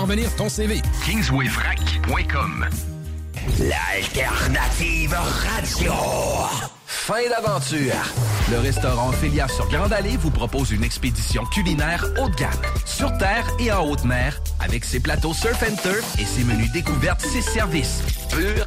parvenir ton CV. Kingswayfrac.com L'alternative radio. Fin d'aventure. Le restaurant Félia sur Grande Allée vous propose une expédition culinaire haut de gamme, sur terre et en haute mer, avec ses plateaux surf and turf et ses menus découvertes, ses services. Pur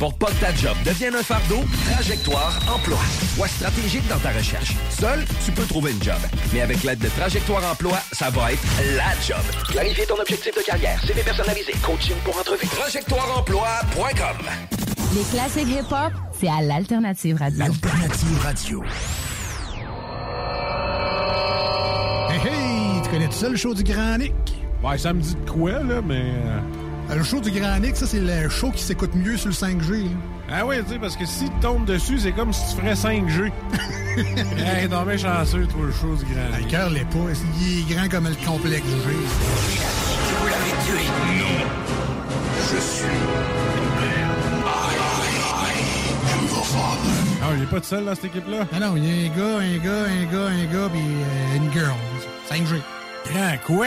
Pour pas que ta job devienne un fardeau, Trajectoire Emploi. Sois stratégique dans ta recherche. Seul, tu peux trouver une job. Mais avec l'aide de Trajectoire Emploi, ça va être la job. Clarifier ton objectif de carrière, CV personnalisé, coaching pour entrevue. TrajectoireEmploi.com Les classiques hip-hop, c'est à l'Alternative Radio. L'Alternative Radio. Hey, hey! Tu connais tout ça, le show du Grand Nick? Ouais, ça me dit de quoi, là, mais... Euh, Le show du Grand Nick, ça, c'est le show qui s'écoute mieux sur le 5G. là. Ah oui, tu sais, parce que si tu tombes dessus, c'est comme si tu ferais 5G. hey, non, mais chanceux, toi, le show du grand. Ah, Le cœur l'est pas. Il est grand comme le complexe G. Vous l'avez tué. Non. Je suis Ah, il est pas tout seul dans cette équipe-là? Ah non, il y a un gars, un gars, un gars, un gars, puis euh, une girl. 5G. Grand quoi?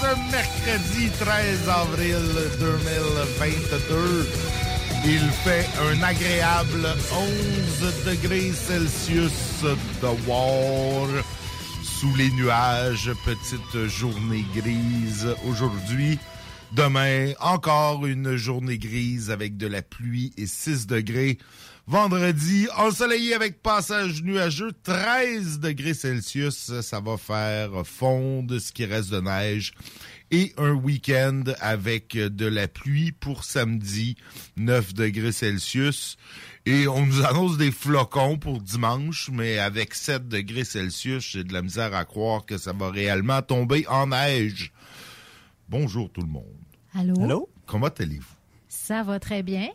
Ce mercredi 13 avril 2022. Il fait un agréable 11 degrés Celsius dehors sous les nuages, petite journée grise aujourd'hui. Demain, encore une journée grise avec de la pluie et 6 degrés. Vendredi, ensoleillé avec passage nuageux, 13 degrés Celsius. Ça va faire fondre ce qui reste de neige. Et un week-end avec de la pluie pour samedi, 9 degrés Celsius. Et on nous annonce des flocons pour dimanche, mais avec 7 degrés Celsius, j'ai de la misère à croire que ça va réellement tomber en neige. Bonjour tout le monde. Allô? Comment allez-vous? Ça va très bien.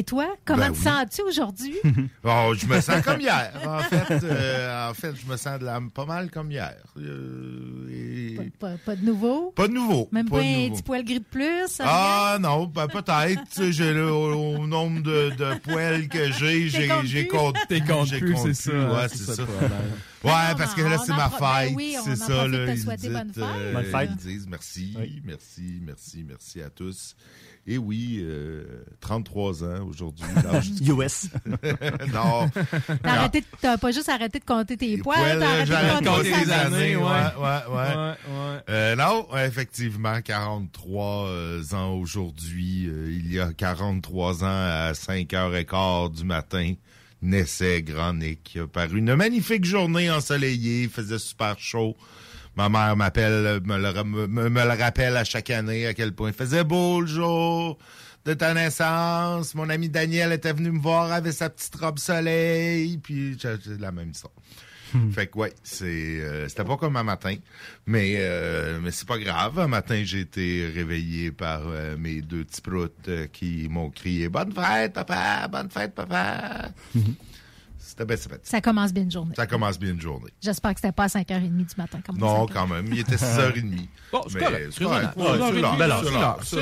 Et toi, comment Ben te oui. sens-tu aujourd'hui? Oh, je me sens comme hier. En fait, euh, en fait, je me sens de la, pas mal comme hier. Euh, et- pas, pas de nouveau? Pas de nouveau. Même pas, un nouveau. petit poil gris de plus? Ah non, ben, peut-être. J'ai le- au, au nombre de, de poils que j'ai, j'ai compte T'es plus, compte c'est ça, plus. hein, Ouais, c'est ça ça. le problème. Ouais, Non, parce que là, c'est ma ben fête. oui, on c'est ça, là. de Ils souhaiter disent, bonne fête. euh, Bonne fête. Ils disent merci, merci, merci, merci à tous. Et oui, euh, 33 ans aujourd'hui. US. non. T'as arrêté de- t'as pas juste arrêté de compter tes poils, t'as arrêté j'arrête de compter les années. années, ouais, ouais. ouais, ouais. Ouais, ouais. Euh, non, effectivement, 43 euh, ans aujourd'hui. Euh, il y a 43 ans, à 5h15 du matin, naissait Grand Nick. Par une magnifique journée ensoleillée, il faisait super chaud. Ma mère m'appelle, me le, me, me le rappelle à chaque année à quel point il faisait beau le jour de ta naissance. Mon ami Daniel était venu me voir avec sa petite robe soleil, puis j'ai la même histoire. Fait que ouais, c'est euh, c'était pas comme un matin, mais euh, mais c'est pas grave. Un matin, j'ai été réveillé par euh, mes deux petits proutes euh, qui m'ont crié bonne fête papa, bonne fête papa. C'était bien sympathique. Ça commence bien une journée. Ça commence bien une journée. J'espère que c'était pas à 5h30 du matin. Comme Non, 5 quand même, il était 6h30. Bon, c'est correct, c'est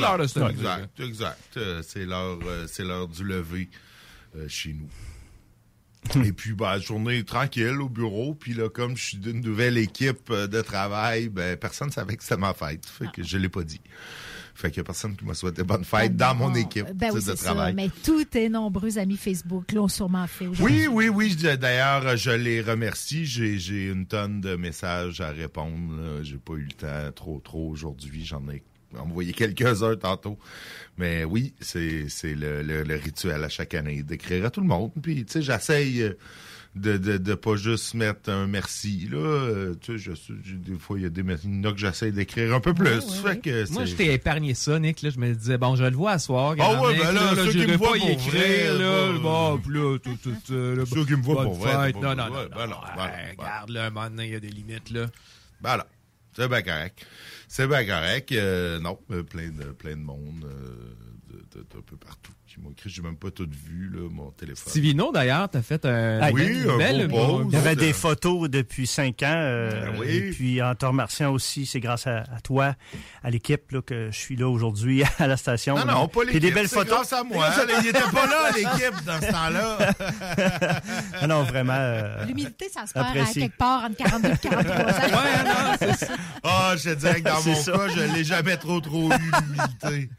l'heure, c'est de. Exact, exact. Euh, C'est l'heure, euh, c'est l'heure du lever euh, chez nous. Et puis, bah, journée tranquille au bureau. Puis là, comme je suis d'une nouvelle équipe de travail, ben, personne savait que c'était ma fête. Fait que je l'ai pas dit. Fait qu'il y a personne qui m'a souhaité bonne fête dans mon équipe Ben oui, de ça. travail. Mais tous tes nombreux amis Facebook l'ont sûrement fait aujourd'hui. Oui, oui, oui. D'ailleurs, je les remercie. J'ai, une tonne de messages à répondre. J'ai pas eu le temps trop, trop aujourd'hui. J'en ai envoyé quelques-uns tantôt. Mais oui, c'est, c'est le, le- le rituel à chaque année d'écrire à tout le monde. Puis, tu sais, j'essaye euh, de, de, de pas juste mettre un merci. Là, Euh, tu sais, je, je- des fois, il y a des merci que j'essaie d'écrire un peu plus. Fait que Moi, je t'ai épargné ça, Nick. Là, je me disais, bon, je le vois à soir. Ah ouais, ben là, ceux qui me voient pour écrire, vrai, là. Bon, là, tout, tout, tout, là, Ceux qui me voient pour vrai, pas Non, non, non. Ben ben ben Regarde, là, un moment donné, il y a des limites, là. Ben là, c'est bien correct. C'est bien correct. Euh, non, plein de plein de monde euh, de- de- d'un peu partout qui m'ont écrit. J'ai même pas tout vu, là, mon téléphone. Stivino, d'ailleurs, t'as fait un. Ah, oui, un belle, beau bon- pause. Il y avait Euh, des photos depuis cinq ans. euh, Ben oui. Et puis, en te remerciant aussi, c'est grâce à, à toi, à l'équipe, là, que je suis là aujourd'hui à la station. Non, non, pas l'équipe. des belles c'est photos. grâce à moi. Il était pas là, l'équipe, dans ce temps-là. Ah non, vraiment. euh, L'humilité, ça se perd à Apprécié. quelque part entre 42 et 43 ans. Ah, je te dirais que dans C'est mon ça. cas, je l'ai jamais trop, trop eu, l'humilité.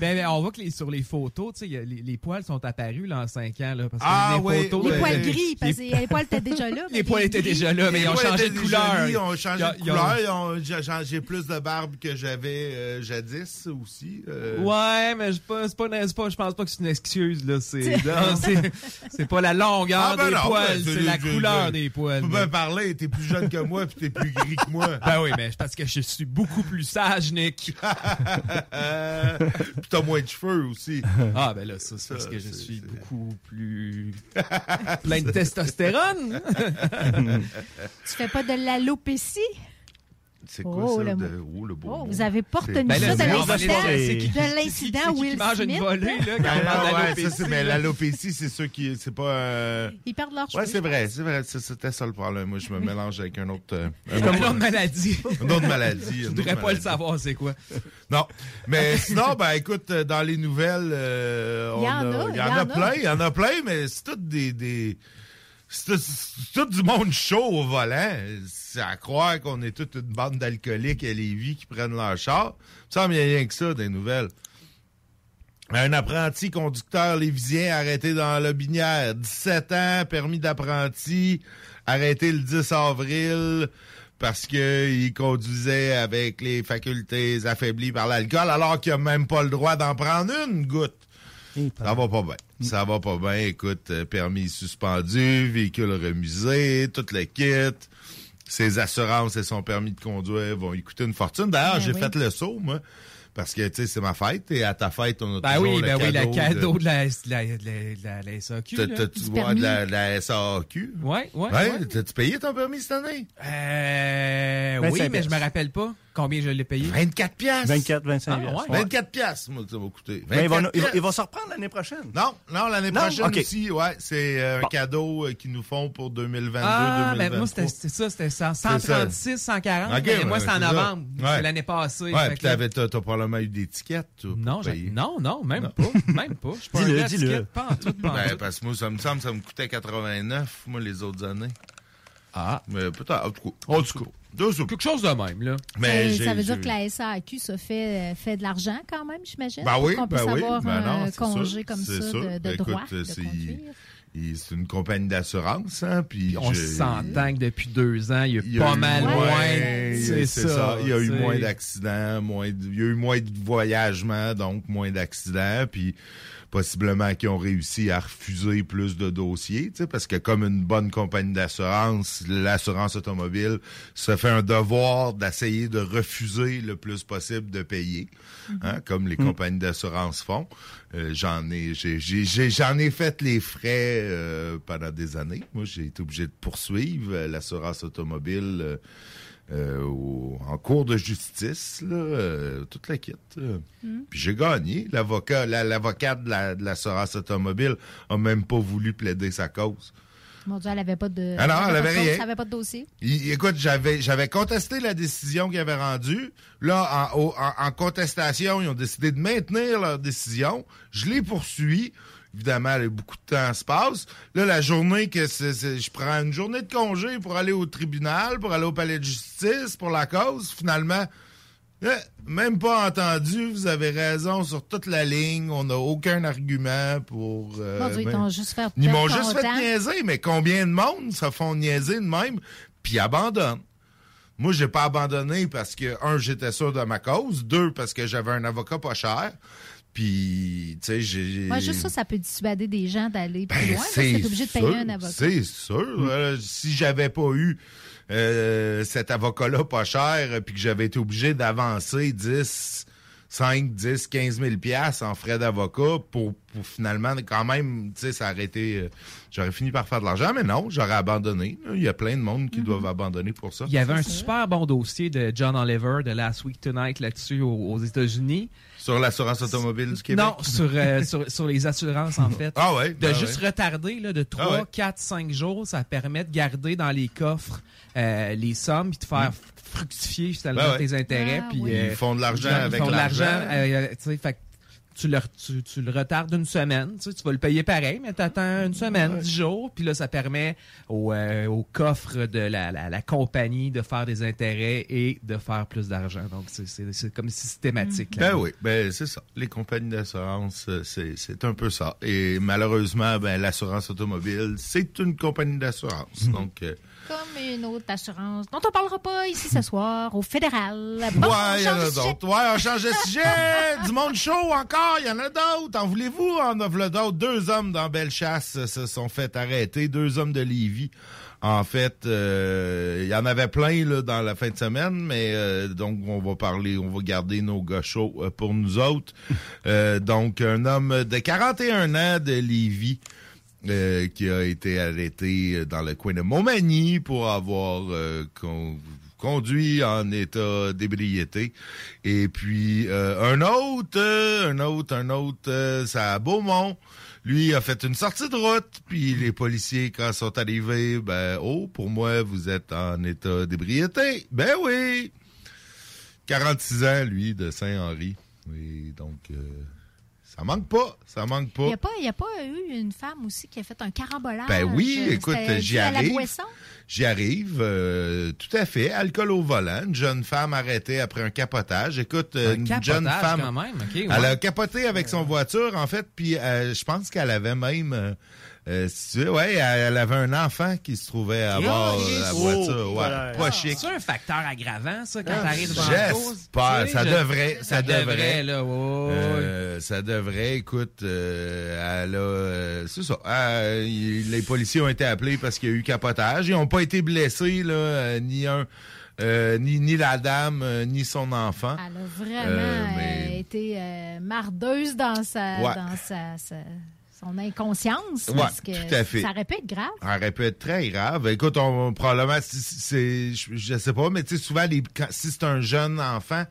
Ben, ben, on voit que les- sur les photos, tu sais, les, les poils sont apparus là, en 5 ans. Là, parce que Ah, les oui, photos oui. Les poils de- gris, parce que les poils étaient déjà là. Les poils étaient déjà là, mais ils ont changé de couleur. Ils ont changé de couleur. Ils ont- J'ai j'ai plus de barbe que j'avais euh, jadis aussi. euh. Ouais, mais je pas, c'est pas, pas, je pense pas que c'est une excuse là. C'est, pas la longueur Ah, ben des non, poils, ben, c'est la couleur des poils. Tu peux bien parler, t'es plus jeune que moi puis t'es plus gris que moi. Ben oui, mais parce que je suis beaucoup plus sage, Nick. Puis t'as moins de cheveux aussi. Ah ben là, ça c'est parce que je suis beaucoup plus plein de testostérone. Tu fais pas de l'alopécie? C'est quoi Oh, ça? le de- oh, le beau Oh, vous avez pas retenu Ben ça de l'incident. aller- c'est qui- De c'est qui- l'incident c'est qui Will qui mange une Smith. volée, là, Ah, ouais, ça, c'est- mais l'alopécie, c'est ceux qui. C'est pas. euh, Ils perdent leur Ouais, cheveux. c'est vrai, c'est vrai. c'est- C'était ça le problème. Moi, je me mélange avec un autre. euh, un Une autre- autre maladie. Une autre maladie. Je autre voudrais pas le savoir, c'est quoi. Non. Mais sinon, ben écoute, euh, dans les nouvelles, euh, Il y on en a, il y en a plein, il y en a plein, mais c'est tout des. des c'est tout du monde chaud au volant. C'est à croire qu'on est toute une bande d'alcooliques à Lévis qui prennent leur char. Il me semble qu'il rien que ça des nouvelles. Un apprenti conducteur lévisien arrêté dans la Binière. 17 ans, permis d'apprenti, arrêté le 10 avril parce que il conduisait avec les facultés affaiblies par l'alcool alors qu'il a même pas le droit d'en prendre une goutte. Ça va pas bien. Ça va pas bien. Écoute, euh, permis suspendu, véhicule remusé, tout le kit. Ses assurances et son permis de conduire vont lui coûter une fortune. D'ailleurs, Ben j'ai oui. fait le saut, moi. Parce que, tu sais, c'est ma fête. Et à ta fête, on a Ben toujours oui, le ben oui, cadeau le cadeau de... de la, de la, de la, de la, de la SAQ. T'as-tu vois de la, permis. de la SAQ? Ouais, ouais, Ouais, ouais. T'as-tu payé ton permis cette année? Euh, Ben, oui, ça mais je me rappelle pas. Combien je l'ai payé? 24 piastres. 24, 25 Ah, piastres. ouais. 24 piastres, moi, que ça va coûter. Ben, il, va, 24 il, va, il va se reprendre l'année prochaine. Non, non, l'année prochaine OK. aussi, ouais, c'est euh, un Bon. cadeau euh, qu'ils nous font pour 2022, Ah, 2023. ben moi, c'était ça, c'était ça. ça. 136, 140. Ok, mais ouais, moi, en c'est ça. novembre. Ouais. C'est l'année passée. Ouais, puis t'avais, t'as, t'as probablement eu des tickets, toi. Non, non, non, même pas. Même pas. Je suis pas un ticket, Pas en tout, pas en Ben, parce que moi, ça me semble que ça me coûtait 89, moi, les autres années. Ah. Mais peut-être, en tout cas. En tout cas. Deux sous. Quelque chose de même, là. Mais ça veut dire que la SAQ ça fait, euh, fait de l'argent quand même, j'imagine. Ben oui, pour qu'on puisse ben oui, avoir ben un non, c'est congé sûr, comme ça sûr. de, de Écoute, droit de c'est- conduire. il- c'est une compagnie d'assurance, hein, puis On je- s'entend que depuis deux ans, il y a, Il y a pas eu mal moins, c'est ça. Il y a eu moins d'accidents, moins, de- il y a eu moins de voyagements, donc moins d'accidents, puis possiblement qu'ils ont réussi à refuser plus de dossiers, tu sais, parce que comme une bonne compagnie d'assurance, l'assurance automobile se fait un devoir d'essayer de refuser le plus possible de payer, hein, comme les compagnies d'assurance font. Euh, j'en ai, j'ai, j'ai- j'ai- j'en ai fait les frais euh, pendant des années. Moi, j'ai été obligé de poursuivre euh, l'assurance automobile. euh, euh, au- en cours de justice, là, euh, toute la kit. euh. Puis j'ai gagné. L'avocat, la- l'avocate de la- de l'assurance automobile a même pas voulu plaider sa cause. Mon Dieu, elle avait pas de. Ah non, elle pas avait de cause, rien. Elle avait pas de dossier. Il- écoute, j'avais j'avais contesté la décision qu'ils avaient rendue. Là, en- en contestation, ils ont décidé de maintenir leur décision. Je les poursuis. Évidemment, là, beaucoup de temps se passe. Là, la journée que c'est- c'est- je prends une journée de congé pour aller au tribunal, pour aller au palais de justice, pour la cause, finalement, même pas entendu. Vous avez raison sur toute la ligne. On n'a aucun argument pour. euh, ils ben- t'ont juste fait ils m'ont juste fait temps. niaiser, mais combien de monde se font niaiser de même, puis abandonnent? Moi, j'ai pas abandonné parce que, un, j'étais sûr de ma cause, deux, parce que j'avais un avocat pas cher, puis, tu sais, j'ai... Moi, juste ça, ça peut dissuader des gens d'aller plus Ben, loin. parce que obligé de payer un avocat. Mm. C'est sûr. Euh, si j'avais pas eu euh, cet avocat-là pas cher, euh, puis que j'avais été obligé d'avancer 10, 5, 10, 15 000 piastres en frais d'avocat pour, pour finalement, quand même, tu sais, ça aurait été... euh, j'aurais fini par faire de l'argent, mais non, j'aurais abandonné. Il y a plein de monde qui doivent abandonner pour ça. Il y avait un super bon dossier de John Oliver de Last Week Tonight là-dessus aux, aux États-Unis. Sur l'assurance automobile du Québec? Non, sur, euh, sur, sur les assurances, en fait. Ah ouais? De ah juste ouais. retarder là, de 3, Ah ouais. 4, 5 jours, ça permet de garder dans les coffres euh, les sommes puis de faire fructifier finalement Ben ouais. tes intérêts. Ah puis, oui. euh, Ils font de l'argent ils avec font de l'argent. Tu le, tu, tu le retardes une semaine. Tu, sais, tu vas le payer pareil, mais tu attends une semaine, dix jours. Puis là, ça permet au, euh, au coffre de la, la, la compagnie de faire des intérêts et de faire plus d'argent. Donc, c'est- comme systématique. là. Ben oui, ben c'est ça. Les compagnies d'assurance, euh, c'est un peu ça. Et malheureusement, ben l'assurance automobile, c'est une compagnie d'assurance. Mhm. Donc, euh, Comme une autre assurance dont on parlera pas ici ce soir, au fédéral. Bon, ouais, il y en a d'autres. Ouais, on change de sujet. du monde chaud encore, il y en a d'autres. En voulez-vous? En a d'autres. Deux hommes dans Bellechasse euh, se sont fait arrêter. Deux hommes de Lévis. En fait, euh, il y en avait plein là, dans la fin de semaine, mais euh, donc on va parler, on va garder nos gars chauds euh, pour nous autres. Euh, donc, un homme de 41 ans de Lévis euh, qui a été arrêté dans le coin de Montmagny pour avoir euh, con- conduit en état d'ébriété. Et puis euh, un autre, euh, un autre, un autre, euh, ça à Beaumont. Lui a fait une sortie de route, puis les policiers, quand sont arrivés, ben, oh, pour moi, vous êtes en état d'ébriété. Ben oui! 46 ans, lui, de Saint-Henri. Oui, donc, euh, ça manque pas, ça manque pas. Il n'y a, pas- il y a pas eu une femme aussi qui a fait un carambolage? Ben oui, euh, écoute, j'y arrive. J'y arrive, euh, tout à fait. Alcool au volant, une jeune femme arrêtée après un capotage. Écoute, Un une capotage, jeune femme, quand même, ok, ouais. elle a capoté avec son voiture, en fait, puis euh, je pense qu'elle avait même, euh, euh, si tu veux, ouais, elle, avait un enfant qui se trouvait avoir Oh, euh, la oh, voiture, ouais, voilà. pas Ah, chic. C'est un facteur aggravant, ça, quand Ah, t'arrives devant la cause? Sais, ça je- devrait, ça, devrait. là, ouais, ouais, ouais. Euh, ça devrait, écoute, euh, elle a, euh, c'est ça. euh, les policiers ont été appelés parce qu'il y a eu capotage. Ils n'ont pas été blessés, là, ni un, euh, ni, ni la dame, euh, ni son enfant. Elle a vraiment Euh, mais- été euh, mardeuse dans sa, Ouais. dans sa, sa, son inconscience. Ouais, parce que tout à fait. Ça aurait pu être grave. Ça aurait pu être très grave. Écoute, on, probablement, c'est, je, je sais pas, mais tu sais, souvent, les, quand- si c'est un jeune enfant,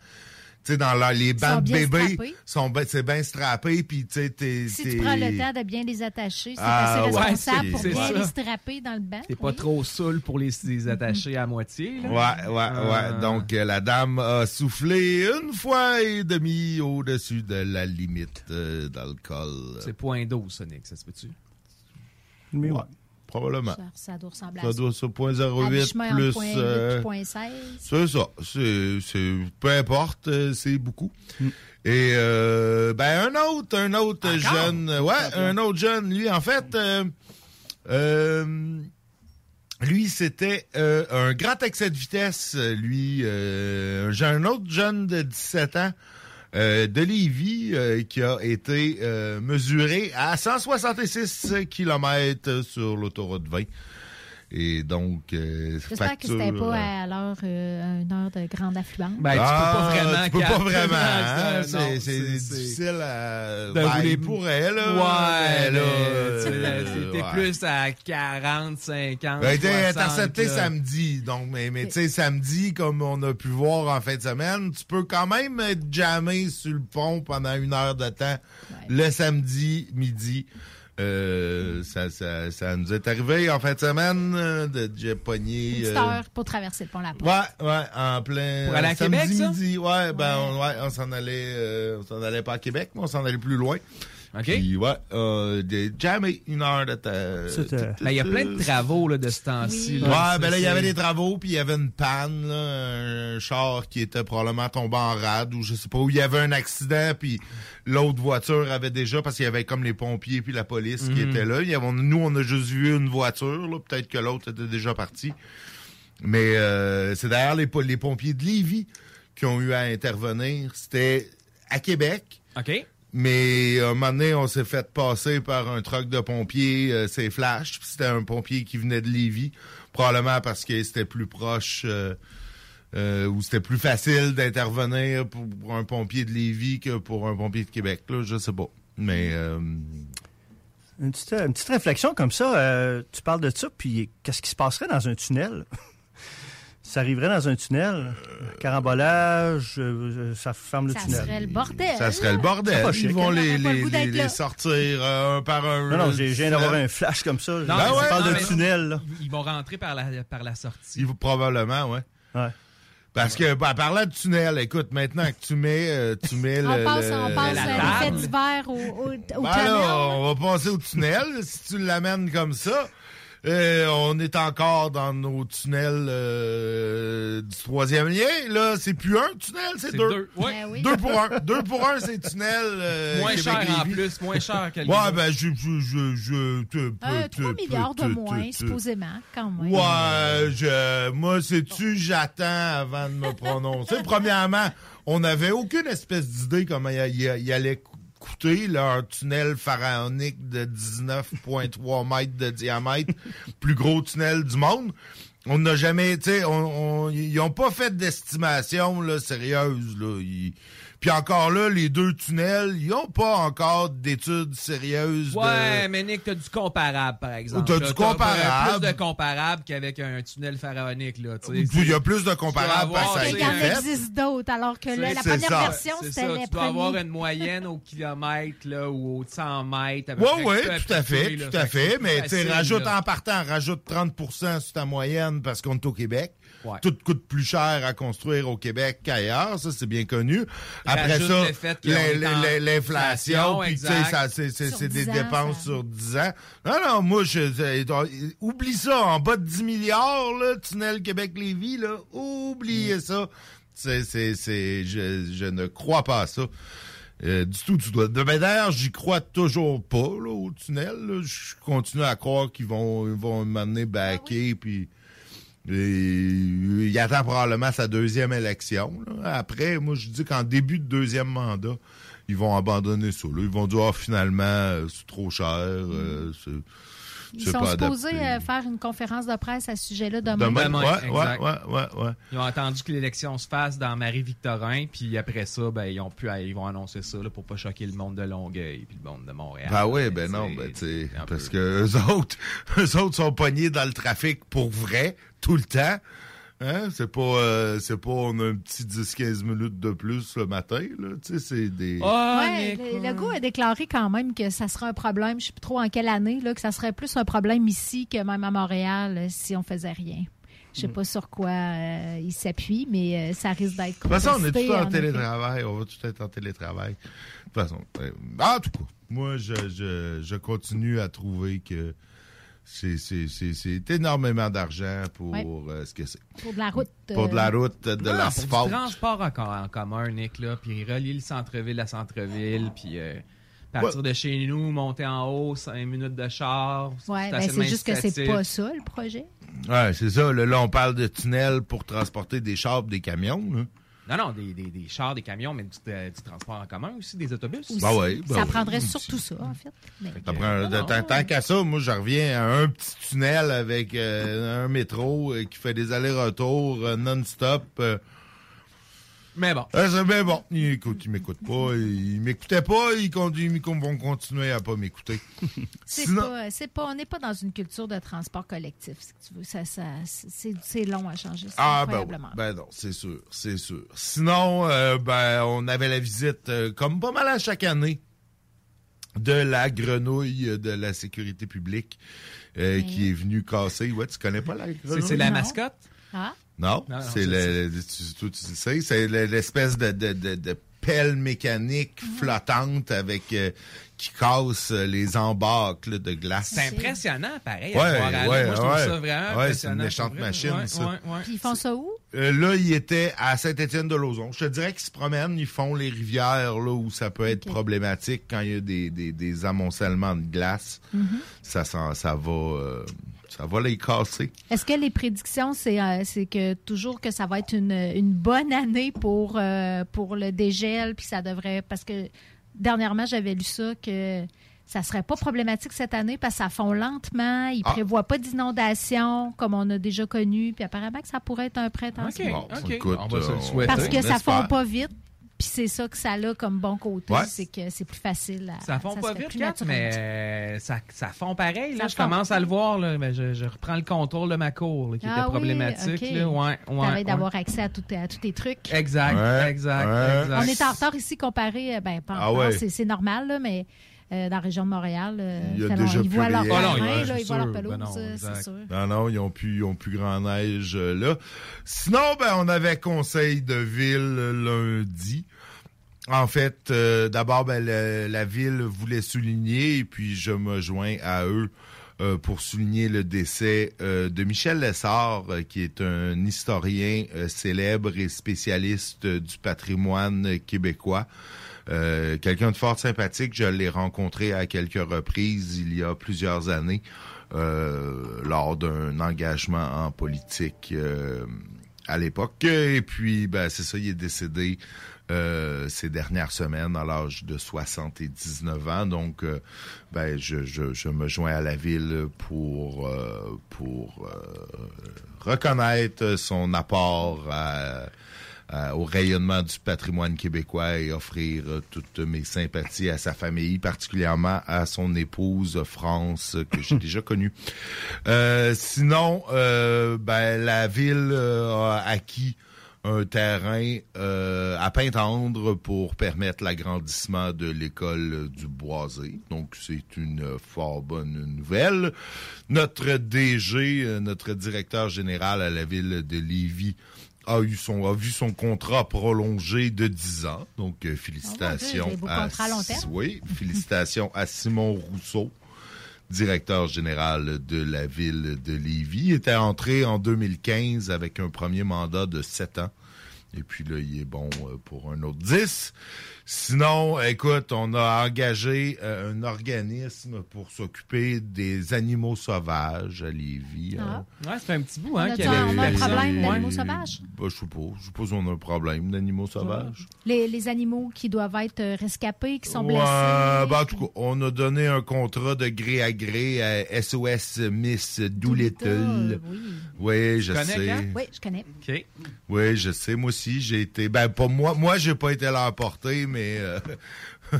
tu sais, dans leur- les bancs de bébés, sont ben- c'est bien strappé, puis tu sais, t'es... Si t'es- tu prends le temps de bien les attacher, c'est Ah, assez ouais, responsable c'est- pour c'est bien ça. les strapper dans le banc. T'es pas trop saoul pour les, les attacher à moitié. Là. Ouais, ouais, ouais. Euh, Donc, euh, la dame a soufflé une fois et demi au-dessus de la limite euh, d'alcool. C'est point d'eau, Sonic, ça se peut-tu? Ouais, probablement. Ça, ça doit ressembler Ça à ça. doit sur point À 08 mi-chemin entre plus... point huit euh, et point 16. C'est ça. C'est, c'est, peu importe, euh, c'est beaucoup. Et euh, ben un autre, un autre jeune, ouais, un autre jeune. Lui, en fait, euh, euh, lui, c'était euh, un grand excès de vitesse. Lui, euh, j'ai un autre jeune de 17 ans. Euh, de Lévis euh, qui a été euh, mesuré à 166 km sur l'autoroute 20. Et donc, euh, J'espère que c'était pas euh, à l'heure, euh, une heure de grande affluence. Ben, tu peux pas vraiment. Ah, tu peux pas vraiment. hein, c'est- c'est- difficile à. de Ben, rouler- il pourrait, là. Ouais, mais là, euh, T'es ouais. plus à 40, 50. Il a été 60, intercepté là. samedi. Donc, mais, mais tu sais, samedi, comme on a pu voir en fin de semaine, tu peux quand même être jammé sur le pont pendant une heure de temps le samedi midi. Euh, ça, ça, ça nous est arrivé en fin de semaine euh, de j'ai pogné. Une euh, heure pour traverser le pont La Porte. Ouais, ouais, en plein. Pour aller à samedi Québec, ça? midi, ouais, ben, on, ouais, on s'en allait, on s'en allait pas à Québec, mais on s'en allait plus loin. OK. Puis, ouais, euh, des jamais une heure de Ben, Il y a plein de travaux là, de ce temps-ci. Oui. Ouais, là. ben là, il y avait des travaux, puis il y avait une panne, là, un char qui était probablement tombé en rade, ou je sais pas, où il y avait un accident, puis l'autre voiture avait déjà, parce qu'il y avait comme les pompiers puis la police qui Mhm. étaient là. Il y avait- nous, on a juste vu une voiture, peut-être que l'autre était déjà parti. Mais euh, c'est d'ailleurs les, les pompiers de Lévis qui ont eu à intervenir. C'était à Québec. OK. Mais à un moment donné, on s'est fait passer par un truck de pompiers, euh, c'est Flash. C'était un pompier qui venait de Lévis, probablement parce que c'était plus proche euh, euh, ou c'était plus facile d'intervenir pour, un pompier de Lévis que pour un pompier de Québec. Là, je sais pas. Mais euh, Une petite, une petite réflexion comme ça, euh, tu parles de ça, puis qu'est-ce qui se passerait dans un tunnel? ça arriverait dans un tunnel, carambolage, euh, ça ferme le Ça tunnel. serait le bordel. ça serait le bordel. pas Ils vont les, le sortir euh, un par un. Non, non, j'ai- viens d'avoir un flash comme ça. Non, parle non, de mais- tunnel. là. Ils vont rentrer par la, par la sortie. Il faut probablement, ouais. Ouais. Parce que, bah, parlant de tunnel, écoute, maintenant que tu mets, euh, tu mets le. On passe, le- on passe l'effet d'hiver au, au, au Ben tunnel. là, on va passer au tunnel. si tu l'amènes comme ça, euh, on est encore dans nos tunnels euh, du troisième lien. Là, c'est plus un tunnel, c'est deux. deux. Ouais. Ben oui. Deux pour un. Deux pour un, c'est tunnel. euh, Moins cher en plus, moins cher que Ouais, ben, je, je, je, je, te- Euh, te- 3 te- milliards de moins, te- supposément, quand même. Ouais, je, moi, sais-tu, j'attends avant de me prononcer? Premièrement, on n'avait aucune espèce d'idée comment il allait leur tunnel pharaonique de 19,3 mètres de diamètre, plus gros tunnel du monde. On n'a jamais, tu sais, on, on- ils n'ont pas fait d'estimation là, sérieuse. Là. Puis encore là, les deux tunnels, ils n'ont pas encore d'études sérieuses. de- Ouais, mais Nick, t'as du comparable, par exemple. T'as du comparable. plus de comparable qu'avec un tunnel pharaonique, là. tu sais. Il y a plus de dois parce que Il y en existe d'autres, alors que là, la première ça. version, C'est c'était les tu dois avoir une moyenne au kilomètre, là, ou au 100 mètres. Oui, oui, peux tout à fait, tout à fait. Mais tu rajoute là. en partant, rajoute 30% sur ta moyenne parce qu'on est au Québec. Ouais. Tout coûte plus cher à construire au Québec qu'ailleurs, ça c'est bien connu. Après Rajoute ça, l'inflation, inflation, puis c'est des 10 ans, dépenses ça- sur 10 ans. Non, non, moi, je, je- oublie ça, en bas de 10 milliards, là, tunnel Québec-Lévis, là, oubliez ça. C'est, c'est, c'est, je, je ne crois pas à ça. Euh, du tout, du tout. D'ailleurs, j'y crois toujours pas là, au tunnel. là. Je continue à croire qu'ils vont, ils vont m'amener backer, puis et, il attend probablement sa deuxième élection. là. Après, moi, je dis qu'en début de deuxième mandat, ils vont abandonner ça. là. Ils vont dire, ah, finalement, euh, c'est trop cher. euh, Ils sont pas supposés adapté. euh, faire une conférence de presse à ce sujet-là demain. Demain, Demain, ouais, ouais, exact. ouais, ouais, ouais. Ils ont attendu que l'élection se fasse dans Marie-Victorin, puis après ça, ben, ils, ont pu, ils vont annoncer ça là, pour pas choquer le monde de Longueuil puis le monde de Montréal. Ben oui, ben non, ben tu sais, un parce peu- que eux autres, eux autres sont pognés dans le trafic pour vrai, tout le temps. Hein? C'est pas, euh, c'est pas, on a un petit 10-15 minutes de plus le matin, là. Tu sais, c'est des... Ah, Ouais, le, le gars a déclaré quand même que ça serait un problème, je sais plus trop en quelle année, là, que ça serait plus un problème ici que même à Montréal euh, si on faisait rien. Je sais Mm. pas sur quoi euh, il s'appuie, mais euh, ça risque d'être De toute façon, on est tous en télétravail. On va tout être en télétravail. De toute façon, euh, en tout cas, moi, je, je, je continue à trouver que c'est, c'est, c'est, c'est énormément d'argent pour Ouais. euh, ce que c'est. Pour de la route. Pour de la euh, route, de Ah, Pour l'asphalte. du transport en, en commun, Nick, là, puis relier le centre-ville à centre-ville, puis euh, partir de chez nous, monter en haut, 5 minutes de char. Ouais, ben c'est juste que c'est pas ça le projet. Ouais, c'est ça. Là, là, on parle de tunnels pour transporter des chars des camions. là. Non, non, des, des, des chars, des camions, mais du, euh, du transport en commun aussi, des autobus. Ben ouais, ben ça prendrait surtout ça, en fait. Mais- Ça prend- de- tant, tant qu'à ça, moi, je reviens à un petit tunnel avec euh, un métro euh, qui fait des allers-retours euh, non-stop. Mais bon. C'est bien bon. Il écoute, il m'écoute pas. Il m'écoutait pas. Ils vont continuer à pas m'écouter. C'est Sinon- pas, c'est pas, on n'est pas dans une culture de transport collectif, si tu veux. Ça, ça, c'est, c'est long à changer. ça, Ah ben, oui. ben non, c'est sûr, c'est sûr. Sinon, euh, ben on avait la visite, euh, comme pas mal à chaque année, de la grenouille de la sécurité publique euh, qui est venue casser. Ouais, tu connais pas la grenouille? C'est c'est la Non. mascotte? Ah? Non, c'est le, tu, toi, tu le sais, c'est le- l'espèce de, de, de, de pelle mécanique flottante avec euh, qui casse euh, les embarques là, de glace. C'est impressionnant, pareil. Ouais, à ouais, Moi, je trouve ouais. ça vraiment Ouais, c'est une méchante machine, Ouais, ça. ouais, ouais. Puis ils font ça où? Euh, là, il était à Saint-Étienne-de-Lauzon. Je te dirais qu'ils se promènent, ils font les rivières là où ça peut être problématique quand il y a des, des, des amoncellements de glace. Ça, s'en- ça va, euh, ça va les casser. Est-ce que les prédictions, c'est, euh, que toujours que ça va être une, une bonne année pour, euh, pour le dégel, puis ça devrait. Parce que dernièrement, j'avais lu ça que ça serait pas problématique cette année parce que ça fond lentement, ils Ah. prévoient pas d'inondation comme on a déjà connu, puis apparemment que ça pourrait être un printemps. OK, Bon, OK. écoute, on va se euh, le souhaiter. Parce que on ça fond pas vite, puis c'est ça que ça a comme bon côté, Ouais. c'est que c'est plus facile à. Ça fond pas se fait vite, plus Kat, mais euh, ça, ça fond pareil. Là, Ça je fond. commence à le voir. Là, mais je, je reprends le contrôle de ma cour là, qui Ah était oui, problématique. ok. Là. Ouais, ouais, d'avoir accès à, tout- à tous tes trucs. Exact, Ouais, exact, ouais. exact. On est en retard ici comparé, euh, ben, pas en Ah c'est, normal, là, mais dans la région de Montréal, euh, Il y a fait déjà long. ils voient leur terrain, ils voient leur pelouse, Ben non, euh, c'est sûr. Non, non, ils ont plus, ils ont plus grand neige euh, là. Sinon, ben, on avait conseil de ville euh, lundi. En fait, euh, d'abord, ben, le- la ville voulait souligner, et puis je me joins à eux euh, pour souligner le décès euh, de Michel Lessard, euh, qui est un historien euh, célèbre et spécialiste euh, du patrimoine euh, québécois. Euh, Quelqu'un de fort sympathique, je l'ai rencontré à quelques reprises il y a plusieurs années euh, lors d'un engagement en politique euh, à l'époque. Et puis, ben, c'est ça, il est décédé euh, ces dernières semaines à l'âge de 79 ans. Donc, euh, ben, je, je, je me joins à la ville pour, euh, pour euh, reconnaître son apport à- à- au rayonnement du patrimoine québécois et offrir euh, toutes mes sympathies à sa famille, particulièrement à son épouse France, que j'ai déjà connue. Euh, sinon, euh, ben, la ville euh, a acquis un terrain euh, à Pintendre pour permettre l'agrandissement de l'école du Boisé. Donc, c'est une fort bonne nouvelle. Notre DG, euh, notre directeur général à la ville de Lévis, a eu son a vu son contrat prolongé de 10 ans. Donc euh, félicitations à à long terme. oui, félicitations à Simon Rousseau directeur général de la ville de Lévis, Il était entré en 2015 avec un premier mandat de sept ans. Et puis là, il est bon euh, pour un autre 10. Sinon, écoute, on a engagé euh, un organisme pour s'occuper des animaux sauvages à Lévis. hein. Ouais, c'est un petit bout, On hein, a, qu'il y avait on a un problème d'animaux sauvages? Ben, je sais pas. Je suppose qu'on a un problème d'animaux sauvages. Les, les animaux qui doivent être euh, rescapés, qui sont blessés. Ben, en tout cas, on a donné un contrat de gré à gré à SOS Miss Doolittle. oui. Oui, je Tu connais, sais. Kat? Oui, je connais. OK. Oui, je sais. Moi aussi, j'ai été. Ben, pas moi. Moi, j'ai pas été là porter, mais euh,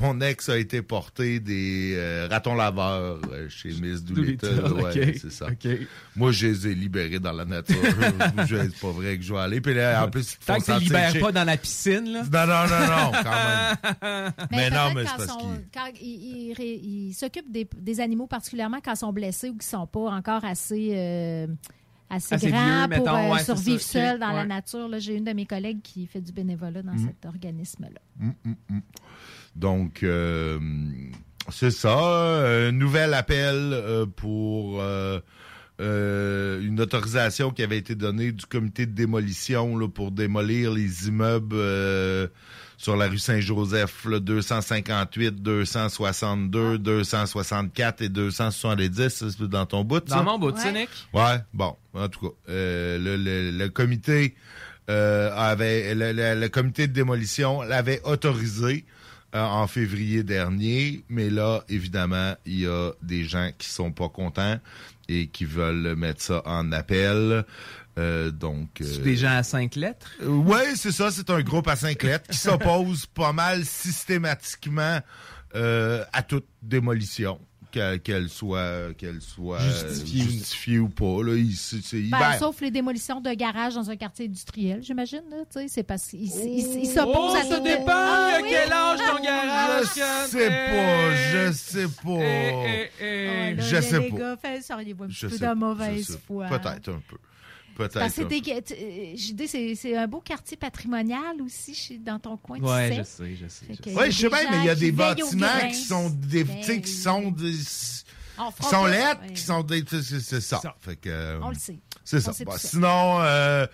mon ex a été porté des euh, ratons laveurs euh, chez Miss Doolittle. Doolittle, Ouais, ok, c'est ça. Moi, je les ai libérés dans la nature. Je- c'est pas vrai que je vais aller. Puis là, en plus, Tant font que tu libères chez- pas dans la piscine, là. Non, non, non, non, quand même. Mais, Mais non, mais quand c'est parce sont- qu'ils- quand ils, ré- ils s'occupent des, des animaux, particulièrement quand ils sont blessés ou qui sont pas encore assez, euh, assez, vieux, pour mettons, euh, ouais, survivre seuls dans la nature. J'ai une de mes collègues qui fait du bénévolat dans Mm. cet organisme-là. Mm, mm. Donc, euh, c'est ça. Un nouvel appel euh, pour euh, euh, une autorisation qui avait été donnée du comité de démolition là, pour démolir les immeubles euh, sur la rue Saint-Joseph, là, 258, 262, 264 et 270, c'est dans ton bout, Dans ça? mon bout, tu Nick? Ouais, bon, en tout cas, euh, le, le- le comité euh, avait le, le- le comité de démolition l'avait autorisé euh, en février dernier, mais là, évidemment, il y a des gens qui sont pas contents et qui veulent mettre ça en appel. Euh, donc, C'est euh, des gens à cinq lettres? oui, c'est ça. C'est un groupe à cinq lettres qui s'oppose pas mal systématiquement euh, à toute démolition, que- qu'elle soit, qu'elle soit euh, Justifiée. justifiée ou pas. Là, il, Ben, ben, sauf les démolitions de garages dans un quartier industriel, j'imagine. là, tu sais, C'est parce qu'ils ils s'opposent Oh, à ça tout- dépend. Ah, à oui? quel âge ton garage, je sais pas, je sais Eh, pas. eh, eh. Ah, là, Je les- sais les pas. gars, un Je sais- je mauvaise sais- foi. Peut-être un peu. Peut-être. Euh, j'ai dit, c'est c'est un beau quartier patrimonial aussi dans ton coin, tu Ouais, sais. je sais, je sais. Je. Oui, je sais bien, mais il y a des bâtiments qui sont des, Ben qui sont des, qui sont lettres, ouais. qui sont des, c'est ça. Ça. Fait que, euh, On le sait. C'est ça. sinon, euh,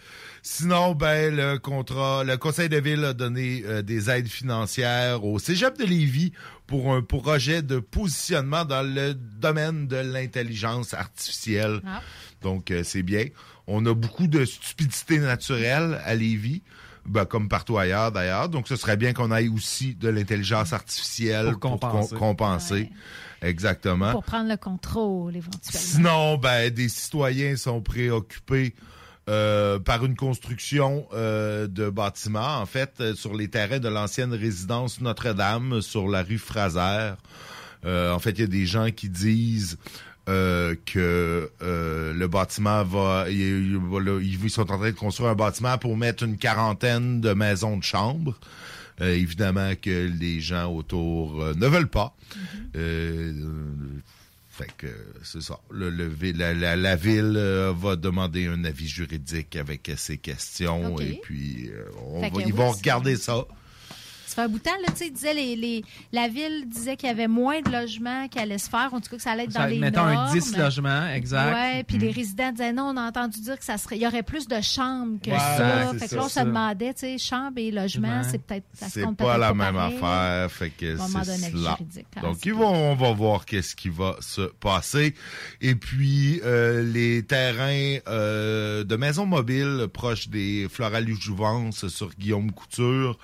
sinon, ben le contrat, le Conseil de ville a donné euh, des aides financières au Cégep de Lévis pour un projet de positionnement dans le domaine de l'intelligence artificielle. Ah. Donc euh, c'est bien. On a beaucoup de stupidité naturelle à Lévis. Ben, comme partout ailleurs d'ailleurs. Donc, ce serait bien qu'on aille aussi de l'intelligence artificielle Pour pour, compenser. com- compenser. Exactement. Pour prendre le contrôle, éventuellement. Sinon, ben, des citoyens sont préoccupés euh, par une construction euh, de bâtiments, en fait, euh, sur les terrains de l'ancienne résidence Notre-Dame, sur la rue Fraser. Euh, en fait, il y a des gens qui disent euh, que euh, le bâtiment va, il- il- voilà, ils sont en train de construire un bâtiment pour mettre une quarantaine de maisons de chambre. Euh, évidemment que les gens autour euh, ne veulent pas. Euh, euh, fait que c'est ça. Le, le la, la- la ville euh, va demander un avis juridique avec ces questions et puis euh, on va- ils vont regarder ça. Ça fait un bout de temps, là, tu sais, disait les, les- la ville disait qu'il y avait moins de logements qui allaient se faire, en tout cas que ça allait être dans les mettons normes. un 10 logements, exact. Ouais, puis Mm. les résidents disaient non, on a entendu dire que ça serait, il y aurait plus de chambres que Ouais, ça. Fait que là, on ça. se demandait, tu sais, chambres et logements, Ouais. c'est peut-être, ça se C'est compte pas la même pareil. affaire, fait que c'est juridique, Donc c'est ils vont, on va voir qu'est-ce qui va se passer. Et puis euh, les terrains euh, de maisons mobiles proches des Florales Jouvence sur Guillaume Couture.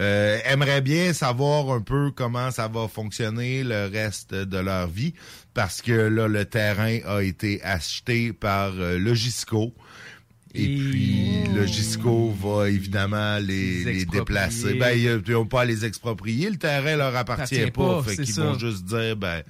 Euh, aimeraient bien savoir un peu comment ça va fonctionner le reste de leur vie parce que là le terrain a été acheté par euh, Logisco. Et puis Logisco va évidemment les, déplacer. Ben ils ils ont pas à les exproprier, le terrain leur appartient Appartient pas, pas, fait qu'ils vont juste dire ben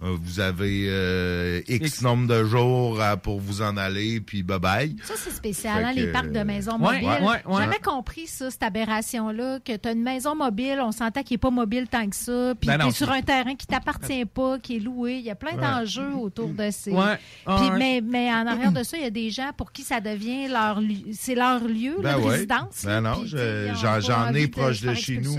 vous avez euh, X, nombre de jours à- pour vous en aller, puis bye-bye. Ça, c'est spécial, hein, que, les parcs de maisons ouais, mobiles. ouais, ouais, ouais. Jamais compris ça, cette aberration-là, que tu as une maison mobile, on s'entend qu'il n'est pas mobile tant que ça, puis Ben tu non, es sur un terrain qui t'appartient pas, qui est loué. Il y a plein Ouais. d'enjeux autour de ces. Ouais. Puis, mais, mais en arrière de ça, il y a des gens pour qui ça devient leur lieu- c'est leur lieu Ben ouais. résidence. Ben là, non, je- j'en ai proche de chez nous.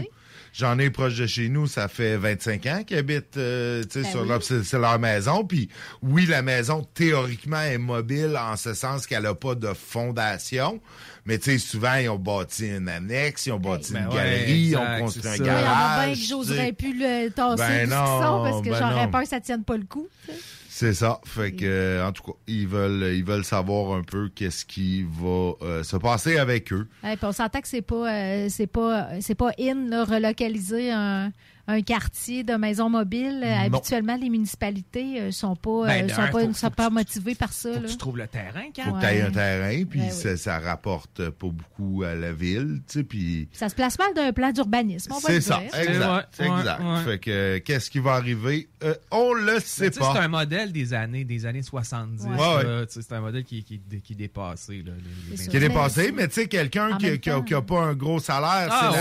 J'en ai proche de chez nous, ça fait 25 ans qu'ils habitent euh, tu sais, Ben sur oui. leur, c'est, leur maison. Puis oui, la maison, théoriquement, est mobile en ce sens qu'elle n'a pas de fondation. Mais tu sais, souvent, ils ont bâti une annexe, ils ont bâti Ben une ouais, galerie, ils ont construit un ça. Il y en a bien garage. que j'oserais plus le tasser Ben du non, parce que ben j'aurais non. peur que ça tienne pas le coup. tu sais. C'est ça. Fait que, euh, en tout cas, ils veulent, ils veulent savoir un peu qu'est-ce qui va euh, se passer avec eux. Ouais, puis on s'entend que c'est pas euh, c'est pas c'est pas in là, relocaliser un, un quartier de maison mobile. Euh, Non. Habituellement, les municipalités euh, sont pas Ben, euh, sont pas, faut- sont pas motivées par ça. Faut là. que tu trouves le terrain, Kat. Faut que tu aies Ouais. un terrain, puis Ben oui. ça, ça rapporte pas beaucoup à la ville, tu sais, puis... Ça se place mal d'un plan d'urbanisme, C'est ça, dire. exact, Ouais, exact. ouais. Fait que, qu'est-ce qui va arriver? Euh, on le sait pas. C'est un modèle des années, des années 70. Ouais. là. Ouais, ouais. Tu sais, C'est un modèle qui, qui, qui est dépassé. Là, les- les qui est dépassé, mais tu sais, quelqu'un qui, même qui, a, temps. qui a pas un gros salaire, Ah,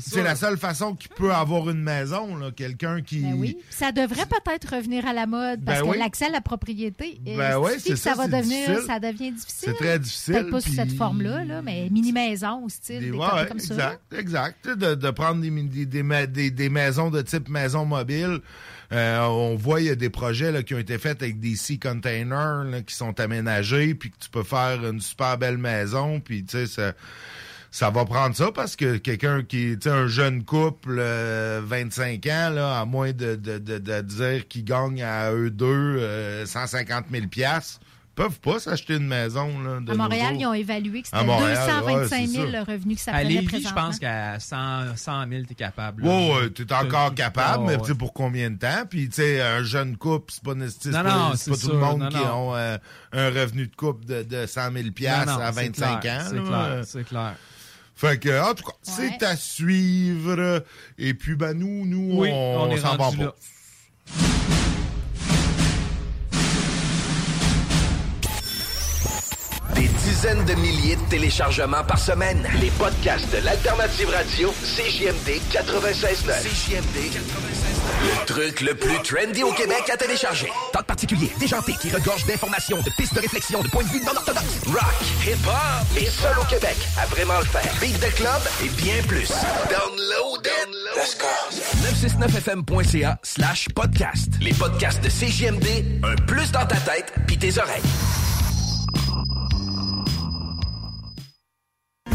c'est la seule façon qu'il peut avoir une maison. Quelqu'un qui... Ben oui. Ça devrait peut-être revenir à la mode parce Ben que oui. l'accès à la propriété, Ben oui, c'est que ça, ça, va devenir, difficile. ça devient difficile. C'est très difficile, Peut-être pas sous cette forme-là, là, mais mini maison au style, des, Des- ouais, comme ça. exact, exact. De, de prendre des, des, des, ma- des- des maisons de type maison mobile. Euh, on voit, il y a des projets là, qui ont été faits avec des sea containers là, qui sont aménagés, puis que tu peux faire une super belle maison, puis tu sais, ça, ça va prendre ça parce que quelqu'un qui, tu sais, un jeune couple, euh, 25 ans, là, à moins de, de, de, de dire qu'ils gagnent à eux deux euh, 150 000 piastres, peuvent pas s'acheter une maison. Là, de À Montréal, ils ont évalué que c'était Montréal, 225 ouais, 000 c'est le ça. revenu que ça À prenait Lévis, je présentement. pense qu'à 100, 100 000, t'es capable. là. Ouais, ouais, t'es encore capable, Ouais, mais ouais. tu sais, pour combien de temps? Puis, tu sais, un jeune couple, c'est pas, c'est Non, pas, non, pas tout le monde non, qui non. ont euh, un revenu de couple de, de 100 000 piastres Non, non, à c'est 25 clair, ans. C'est clair, c'est clair. Fait que, en tout cas, c'est à suivre. Et puis, ben, nous, nous, Oui, on, on est s'en va rendu dizaines de milliers de téléchargements par semaine. Les podcasts de l'Alternative Radio, CJMD 96.9. CJMD 96.9. Le truc le plus trendy au Québec à télécharger. Talk particulier, déjanté, qui regorge d'informations, de pistes de réflexion, de points de vue non orthodoxes. Rock, hip-hop, les seuls au Québec à vraiment le faire. Beat de club et bien plus. Download it. Let's go. 969fm.ca slash podcast. Les podcasts de CJMD, un plus dans ta tête puis tes oreilles.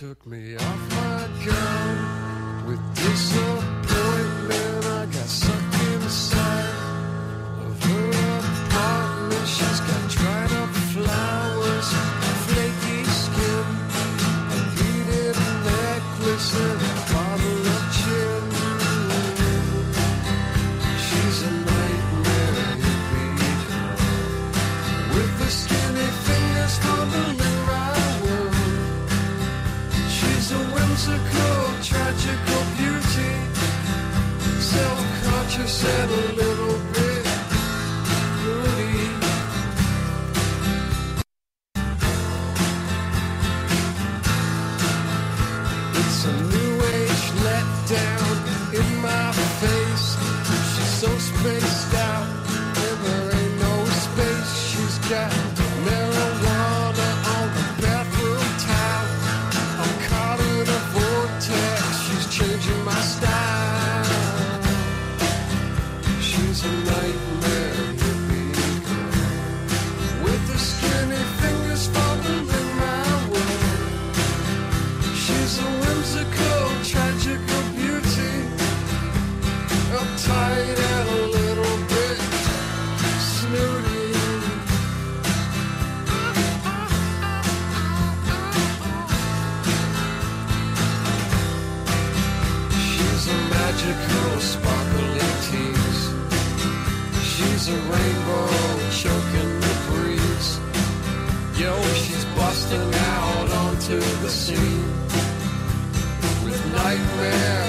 took me off my gun with disappointment. I got sucked inside of her apartment. She's got dried up flowers, flaky skin, a beaded necklace, magical, sparkling tease. She's a rainbow choking the breeze. Yo, she's busting out onto the scene with nightmare.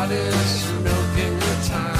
Goddess milking her time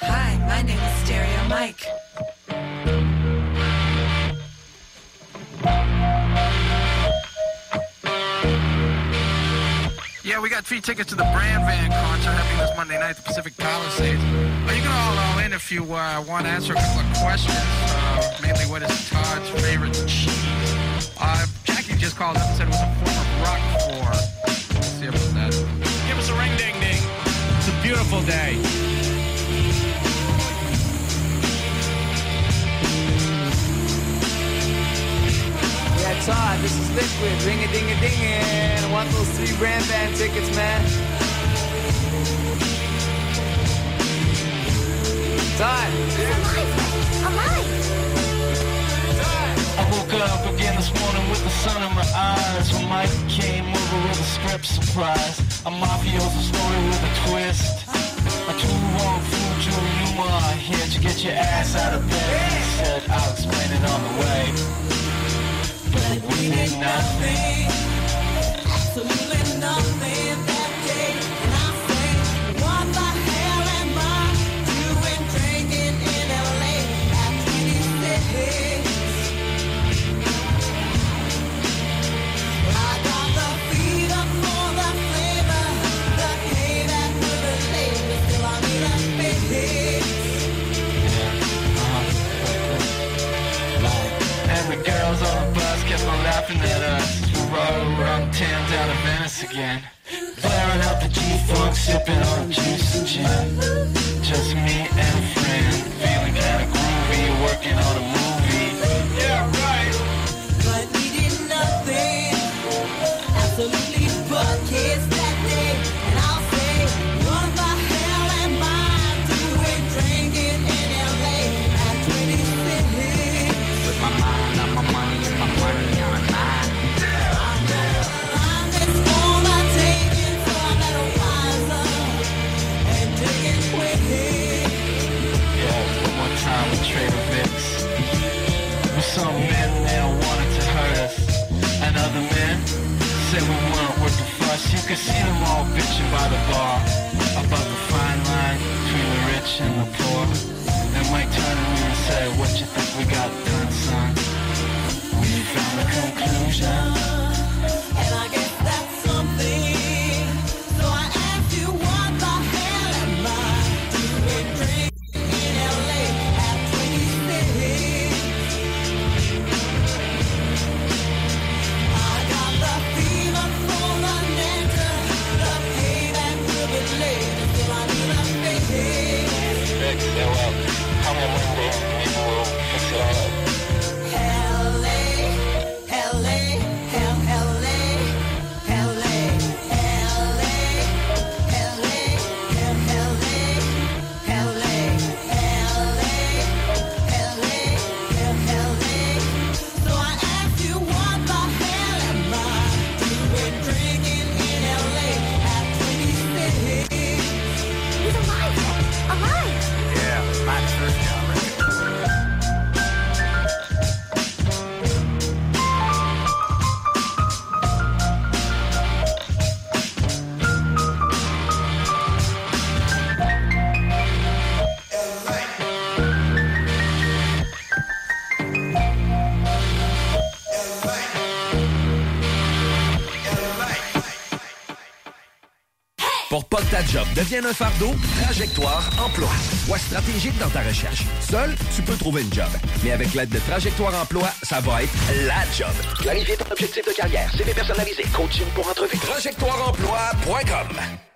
Hi, my name is Stereo Mike. Yeah, we got free tickets to the Brand Van concert happening this Monday night at the Pacific Palisades. Well, you can all call in if you uh, want to answer a couple of questions. Uh, mainly, what is Todd's favorite cheese? Uh, Jackie just called up and said it was a form of Roquefort. Let's see about that. Give us a ring ding ding. It's a beautiful day. Yeah, Todd, this is Liquid. Ring a ding a ding and I want those three brand band tickets, man. Todd. I woke up again this morning with the sun in my eyes. When Mike came over with a script surprise. A mafioso story with a twist. A true wrong fool, Julie Newmar. Here to get your ass out of bed. He said, I'll explain it on the way But we did nothing. Absolutely nothing rode around town down Venice again. Flaring out the G-Funk, sipping on juice and gin. Just me and a friend, feeling kinda groovy, working on a could see them all bitching by the bar about the fine line between the rich and the poor. Then Mike turned to me and said, What you think we got done, son? We found a conclusion. Devienne un fardeau, Trajectoire Emploi. Sois stratégique dans ta recherche. Seul, tu peux trouver une job. Mais avec l'aide de Trajectoire Emploi, ça va être la job. Clarifier ton objectif de carrière, CV personnalisé, coaching pour entrevue. TrajectoireEmploi.com